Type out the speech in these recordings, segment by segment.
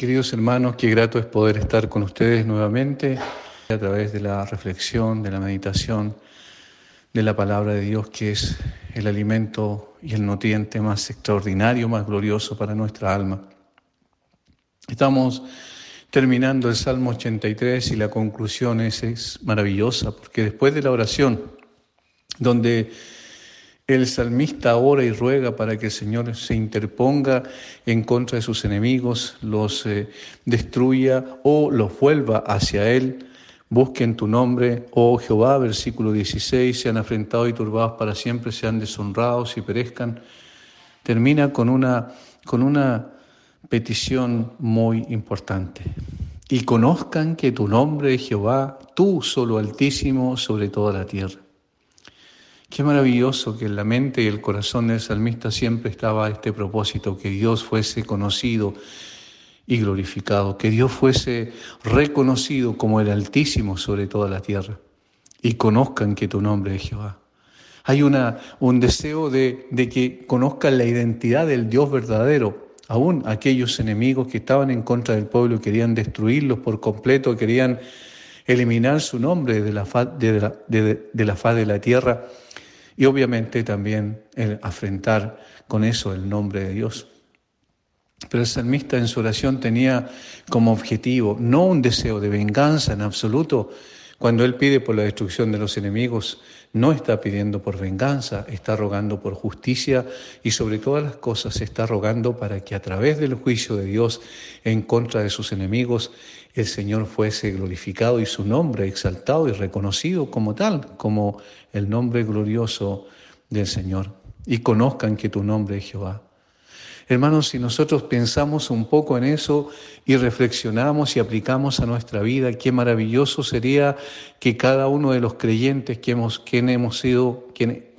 Queridos hermanos, qué grato es poder estar con ustedes nuevamente a través de la reflexión, de la meditación, de la palabra de Dios, que es el alimento y el nutriente más extraordinario, más glorioso para nuestra alma. Estamos terminando el Salmo 83 y la conclusión es, maravillosa, porque después de la oración, donde el salmista ora y ruega para que el Señor se interponga en contra de sus enemigos, los eh, destruya o los vuelva hacia Él. Busquen tu nombre, oh Jehová, versículo 16, sean afrentados y turbados para siempre, sean deshonrados y perezcan. Termina con una, con una petición muy importante. Y conozcan que tu nombre es Jehová, tú solo altísimo sobre toda la tierra. Qué maravilloso que en la mente y el corazón del salmista siempre estaba este propósito, que Dios fuese conocido y glorificado, que Dios fuese reconocido como el Altísimo sobre toda la tierra. Y conozcan que tu nombre es Jehová. Hay una, un deseo de, de que conozcan la identidad del Dios verdadero, aún aquellos enemigos que estaban en contra del pueblo y querían destruirlos por completo, querían eliminar su nombre de la faz de la, de la, faz de la tierra y obviamente también el afrentar con eso el nombre de Dios. Pero el salmista en su oración tenía como objetivo no un deseo de venganza en absoluto. Cuando él pide por la destrucción de los enemigos, no está pidiendo por venganza, está rogando por justicia y sobre todas las cosas está rogando para que a través del juicio de Dios en contra de sus enemigos, el Señor fuese glorificado y su nombre exaltado y reconocido como tal, como el nombre glorioso del Señor. Y conozcan que tu nombre es Jehová. Hermanos, si nosotros pensamos un poco en eso y reflexionamos y aplicamos a nuestra vida, qué maravilloso sería que cada uno de los creyentes que hemos, sido,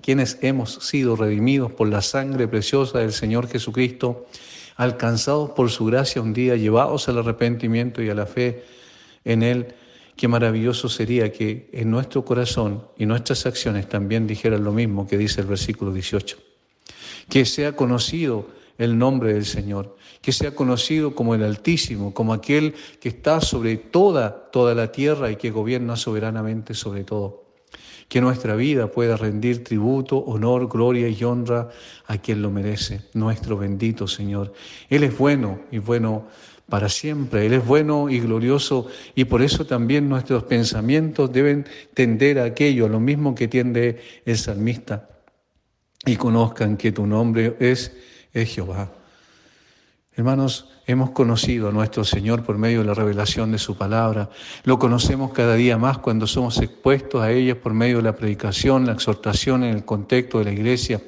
quienes hemos sido redimidos por la sangre preciosa del Señor Jesucristo, alcanzados por su gracia un día, llevados al arrepentimiento y a la fe en Él, qué maravilloso sería que en nuestro corazón y nuestras acciones también dijeran lo mismo que dice el versículo 18. Que sea conocido el nombre del Señor, que sea conocido como el Altísimo, como aquel que está sobre toda, toda la tierra y que gobierna soberanamente sobre todo. Que nuestra vida pueda rendir tributo, honor, gloria y honra a quien lo merece, nuestro bendito Señor. Él es bueno y bueno para siempre, Él es bueno y glorioso y por eso también nuestros pensamientos deben tender a aquello, a lo mismo que tiende el salmista, y conozcan que tu nombre es, es Jehová. Hermanos, hemos conocido a nuestro Señor por medio de la revelación de su palabra. Lo conocemos cada día más cuando somos expuestos a ella por medio de la predicación, la exhortación en el contexto de la iglesia.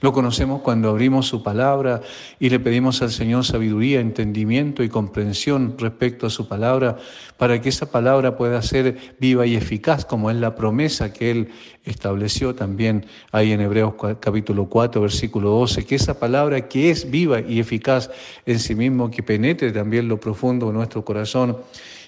Lo conocemos cuando abrimos su palabra y le pedimos al Señor sabiduría, entendimiento y comprensión respecto a su palabra para que esa palabra pueda ser viva y eficaz como es la promesa que Él estableció también ahí en Hebreos capítulo 4, versículo 12, que esa palabra que es viva y eficaz en sí mismo, que penetre también lo profundo de nuestro corazón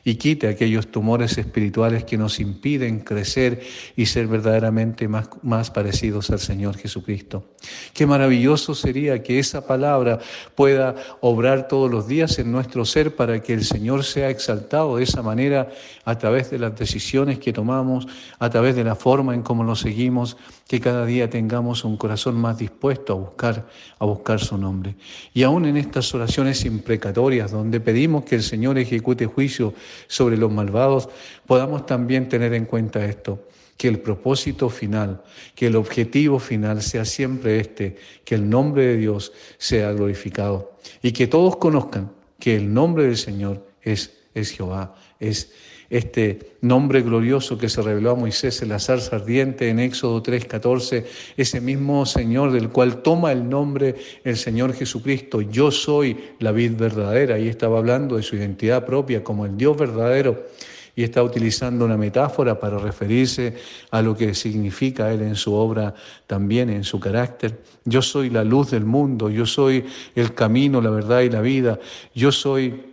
y quite aquellos tumores espirituales que nos impiden crecer y ser verdaderamente más, más parecidos al Señor Jesucristo. Qué maravilloso sería que esa palabra pueda obrar todos los días en nuestro ser para que el Señor sea exaltado de esa manera a través de las decisiones que tomamos, a través de la forma en cómo lo seguimos, que cada día tengamos un corazón más dispuesto a buscar, a buscar su nombre. Y aún en estas oraciones imprecatorias, donde pedimos que el Señor ejecute juicio sobre los malvados, podamos también tener en cuenta esto, que el propósito final, que el objetivo final sea siempre este, que el nombre de Dios sea glorificado y que todos conozcan que el nombre del Señor es, es Jehová, es este nombre glorioso que se reveló a Moisés en la zarza ardiente en Éxodo 3:14, ese mismo Señor del cual toma el nombre el Señor Jesucristo, yo soy la vid verdadera, y estaba hablando de su identidad propia como el Dios verdadero y está utilizando una metáfora para referirse a lo que significa Él en su obra, también en su carácter. Yo soy la luz del mundo, yo soy el camino, la verdad y la vida, yo soy,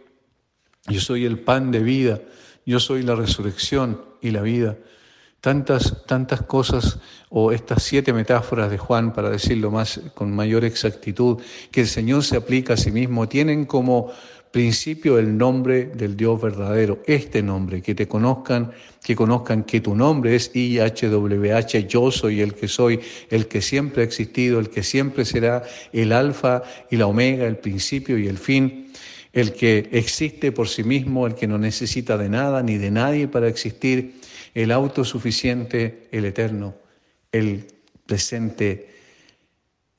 yo soy el pan de vida yo soy la resurrección y la vida. Tantas, tantas cosas, o estas siete metáforas de Juan, para decirlo más con mayor exactitud, que el Señor se aplica a sí mismo, tienen como principio el nombre del Dios verdadero, este nombre, que te conozcan, que conozcan que tu nombre es IHWH, yo soy el que soy, el que siempre ha existido, el que siempre será el alfa y la omega, el principio y el fin, el que existe por sí mismo, el que no necesita de nada ni de nadie para existir, el autosuficiente, el eterno, el presente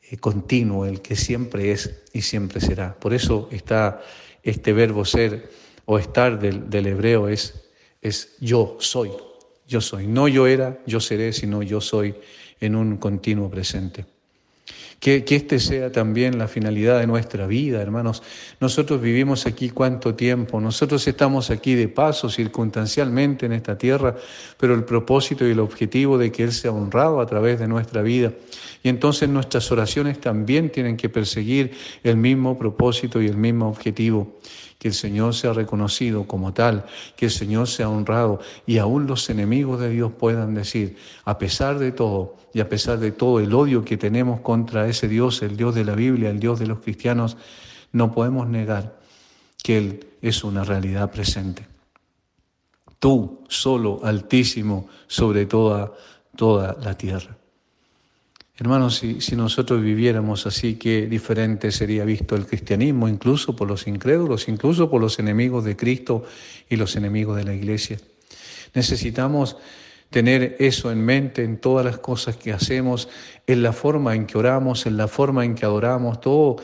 eh, continuo, el que siempre es y siempre será. Por eso está este verbo ser o estar del, del hebreo es, es yo soy, yo soy. No yo era, yo seré, sino yo soy en un continuo presente. Que, este sea también la finalidad de nuestra vida, hermanos. Nosotros vivimos aquí cuánto tiempo, nosotros estamos aquí de paso circunstancialmente en esta tierra, pero el propósito y el objetivo de que Él sea honrado a través de nuestra vida. Y entonces nuestras oraciones también tienen que perseguir el mismo propósito y el mismo objetivo que el Señor sea reconocido como tal, que el Señor sea honrado y aún los enemigos de Dios puedan decir, a pesar de todo y a pesar de todo el odio que tenemos contra ese Dios, el Dios de la Biblia, el Dios de los cristianos, no podemos negar que Él es una realidad presente. Tú solo, altísimo, sobre toda, toda la tierra. Hermanos, si, si, nosotros viviéramos así, qué diferente sería visto el cristianismo, incluso por los incrédulos, incluso por los enemigos de Cristo y los enemigos de la iglesia. Necesitamos tener eso en mente en todas las cosas que hacemos, en la forma en que oramos, en la forma en que adoramos, todo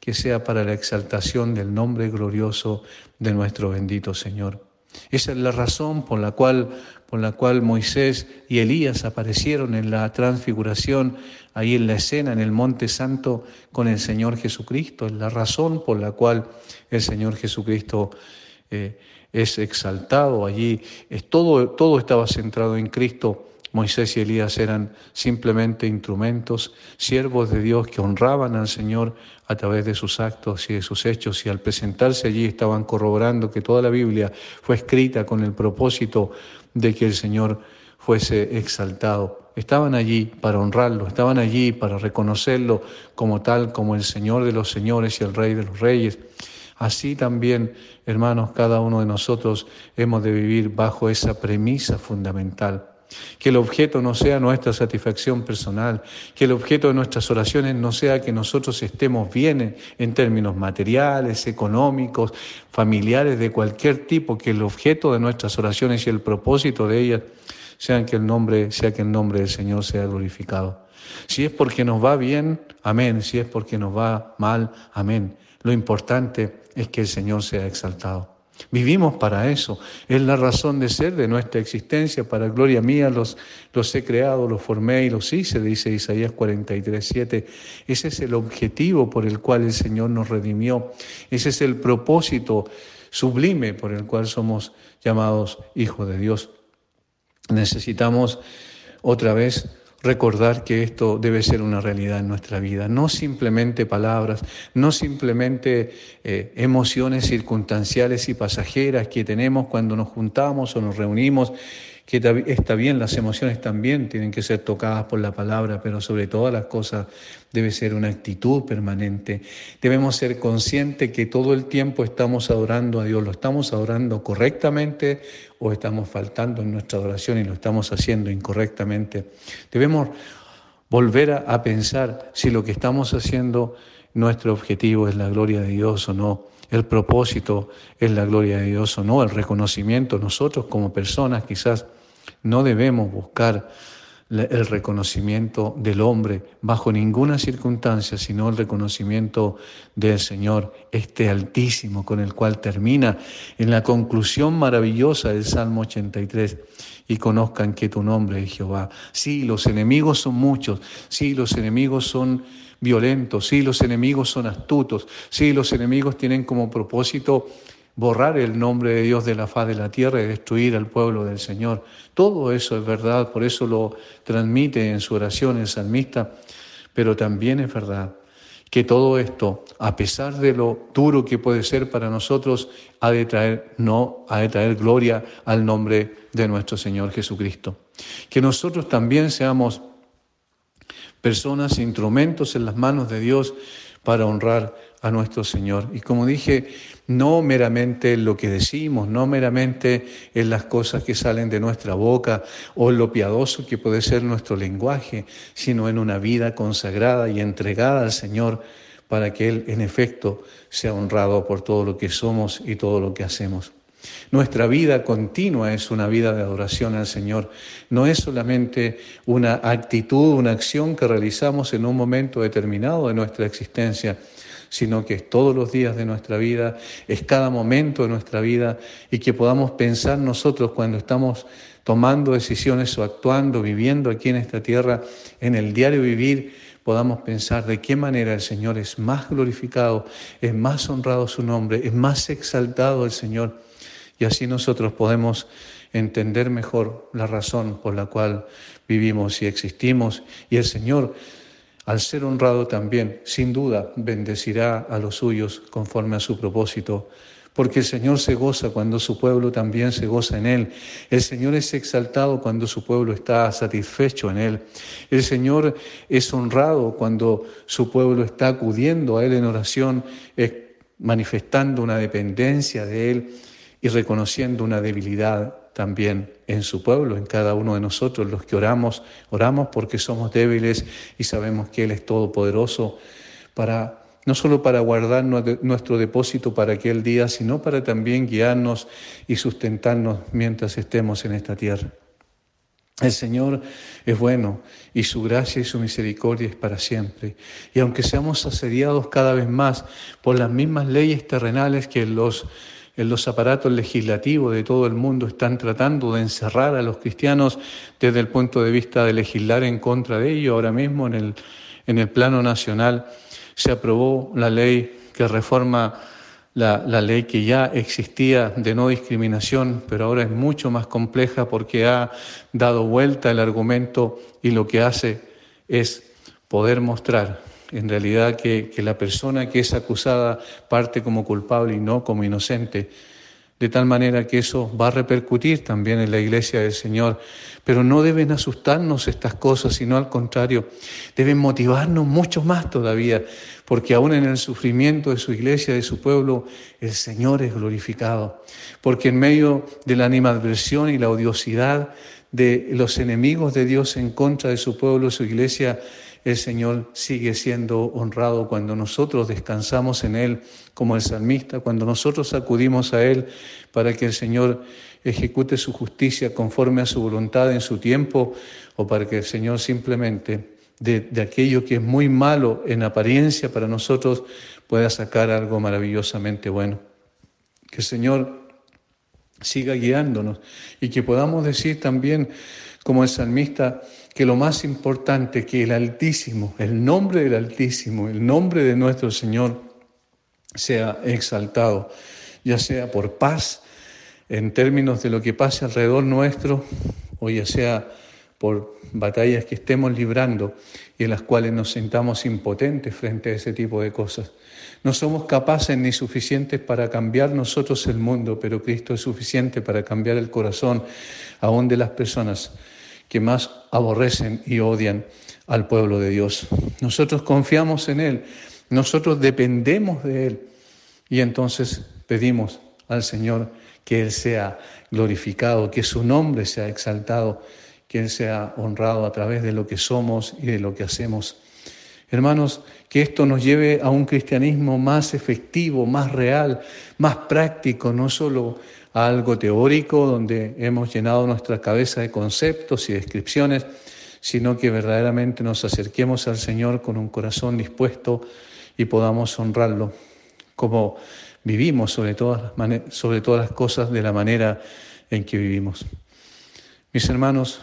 que sea para la exaltación del nombre glorioso de nuestro bendito Señor. Esa es la razón por la cual, por la cual Moisés y Elías aparecieron en la transfiguración, ahí en la escena, en el Monte Santo, con el Señor Jesucristo. Es la razón por la cual el Señor Jesucristo eh, es exaltado allí. Es todo, todo estaba centrado en Cristo Moisés y Elías eran simplemente instrumentos, siervos de Dios que honraban al Señor a través de sus actos y de sus hechos y al presentarse allí estaban corroborando que toda la Biblia fue escrita con el propósito de que el Señor fuese exaltado. Estaban allí para honrarlo, estaban allí para reconocerlo como tal, como el Señor de los señores y el Rey de los reyes. Así también, hermanos, cada uno de nosotros hemos de vivir bajo esa premisa fundamental que el objeto no sea nuestra satisfacción personal, que el objeto de nuestras oraciones no sea que nosotros estemos bien en términos materiales, económicos, familiares, de cualquier tipo, que el objeto de nuestras oraciones y el propósito de ellas sean que el nombre, sea que el nombre del Señor sea glorificado. Si es porque nos va bien, amén. Si es porque nos va mal, amén. Lo importante es que el Señor sea exaltado. Vivimos para eso. Es la razón de ser de nuestra existencia. Para gloria mía los, los he creado, los formé y los hice, dice Isaías 43, 7. Ese es el objetivo por el cual el Señor nos redimió. Ese es el propósito sublime por el cual somos llamados hijos de Dios. Necesitamos otra vez recordar que esto debe ser una realidad en nuestra vida, no simplemente palabras, no simplemente eh, emociones circunstanciales y pasajeras que tenemos cuando nos juntamos o nos reunimos que está bien, las emociones también tienen que ser tocadas por la palabra, pero sobre todas las cosas debe ser una actitud permanente. Debemos ser conscientes que todo el tiempo estamos adorando a Dios, lo estamos adorando correctamente o estamos faltando en nuestra adoración y lo estamos haciendo incorrectamente. Debemos volver a, a pensar si lo que estamos haciendo, nuestro objetivo es la gloria de Dios o no el propósito es la gloria de Dios o no, el reconocimiento. Nosotros como personas quizás no debemos buscar el reconocimiento del hombre bajo ninguna circunstancia, sino el reconocimiento del Señor, este altísimo con el cual termina en la conclusión maravillosa del Salmo 83, y conozcan que tu nombre es Jehová. Sí, los enemigos son muchos, sí, los enemigos son violentos, sí, los enemigos son astutos, sí, los enemigos tienen como propósito borrar el nombre de Dios de la faz de la tierra y destruir al pueblo del Señor. Todo eso es verdad, por eso lo transmite en su oración el salmista, pero también es verdad que todo esto, a pesar de lo duro que puede ser para nosotros, ha de traer no ha de traer gloria al nombre de nuestro Señor Jesucristo. Que nosotros también seamos personas, instrumentos en las manos de Dios para honrar a nuestro Señor. Y como dije, no meramente en lo que decimos, no meramente en las cosas que salen de nuestra boca o lo piadoso que puede ser nuestro lenguaje, sino en una vida consagrada y entregada al Señor para que Él en efecto sea honrado por todo lo que somos y todo lo que hacemos. Nuestra vida continua es una vida de adoración al Señor. No es solamente una actitud, una acción que realizamos en un momento determinado de nuestra existencia, sino que es todos los días de nuestra vida, es cada momento de nuestra vida y que podamos pensar nosotros cuando estamos tomando decisiones o actuando, viviendo aquí en esta tierra, en el diario vivir, podamos pensar de qué manera el Señor es más glorificado, es más honrado su nombre, es más exaltado el Señor y así nosotros podemos entender mejor la razón por la cual vivimos y existimos. Y el Señor, al ser honrado también, sin duda, bendecirá a los suyos conforme a su propósito. Porque el Señor se goza cuando su pueblo también se goza en Él. El Señor es exaltado cuando su pueblo está satisfecho en Él. El Señor es honrado cuando su pueblo está acudiendo a Él en oración, manifestando una dependencia de Él y reconociendo una debilidad también en su pueblo, en cada uno de nosotros, los que oramos, oramos porque somos débiles y sabemos que Él es todopoderoso para no solo para guardar nuestro depósito para aquel día, sino para también guiarnos y sustentarnos mientras estemos en esta tierra. El Señor es bueno y su gracia y su misericordia es para siempre. Y aunque seamos asediados cada vez más por las mismas leyes terrenales que los en los aparatos legislativos de todo el mundo están tratando de encerrar a los cristianos desde el punto de vista de legislar en contra de ellos. Ahora mismo en el, en el plano nacional se aprobó la ley que reforma la, la, ley que ya existía de no discriminación, pero ahora es mucho más compleja porque ha dado vuelta el argumento y lo que hace es poder mostrar en realidad que, la persona que es acusada parte como culpable y no como inocente, de tal manera que eso va a repercutir también en la iglesia del Señor. Pero no deben asustarnos estas cosas, sino al contrario, deben motivarnos mucho más todavía, porque aún en el sufrimiento de su iglesia, de su pueblo, el Señor es glorificado. Porque en medio de la animadversión y la odiosidad de los enemigos de Dios en contra de su pueblo, su iglesia, el Señor sigue siendo honrado cuando nosotros descansamos en Él, como el salmista, cuando nosotros acudimos a Él para que el Señor ejecute su justicia conforme a su voluntad en su tiempo, o para que el Señor simplemente de, de aquello que es muy malo en apariencia para nosotros pueda sacar algo maravillosamente bueno. Que el Señor siga guiándonos y que podamos decir también, como el salmista, que lo más importante, que el Altísimo, el nombre del Altísimo, el nombre de nuestro Señor sea exaltado, ya sea por paz en términos de lo que pase alrededor nuestro, o ya sea por batallas que estemos librando y en las cuales nos sentamos impotentes frente a ese tipo de cosas. No somos capaces ni suficientes para cambiar nosotros el mundo, pero Cristo es suficiente para cambiar el corazón aún de las personas que más aborrecen y odian al pueblo de Dios. Nosotros confiamos en Él, nosotros dependemos de Él y entonces pedimos al Señor que Él sea glorificado, que su nombre sea exaltado, que Él sea honrado a través de lo que somos y de lo que hacemos. Hermanos, que esto nos lleve a un cristianismo más efectivo, más real, más práctico, no solo algo teórico donde hemos llenado nuestra cabeza de conceptos y descripciones, sino que verdaderamente nos acerquemos al Señor con un corazón dispuesto y podamos honrarlo como vivimos sobre todas las, sobre todas las cosas de la manera en que vivimos. Mis hermanos,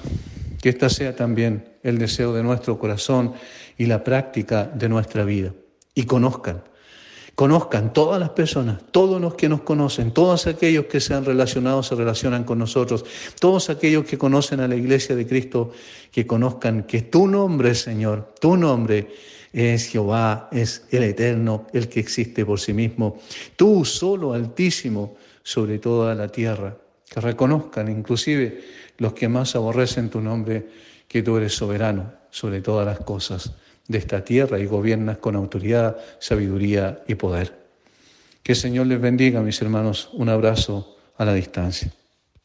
que esta sea también el deseo de nuestro corazón y la práctica de nuestra vida. Y conozcan Conozcan todas las personas, todos los que nos conocen, todos aquellos que se han relacionado, se relacionan con nosotros, todos aquellos que conocen a la iglesia de Cristo, que conozcan que tu nombre, Señor, tu nombre es Jehová, es el eterno, el que existe por sí mismo, tú solo altísimo sobre toda la tierra. Que reconozcan inclusive los que más aborrecen tu nombre, que tú eres soberano sobre todas las cosas de esta tierra y gobiernas con autoridad, sabiduría y poder. Que el Señor les bendiga, mis hermanos. Un abrazo a la distancia.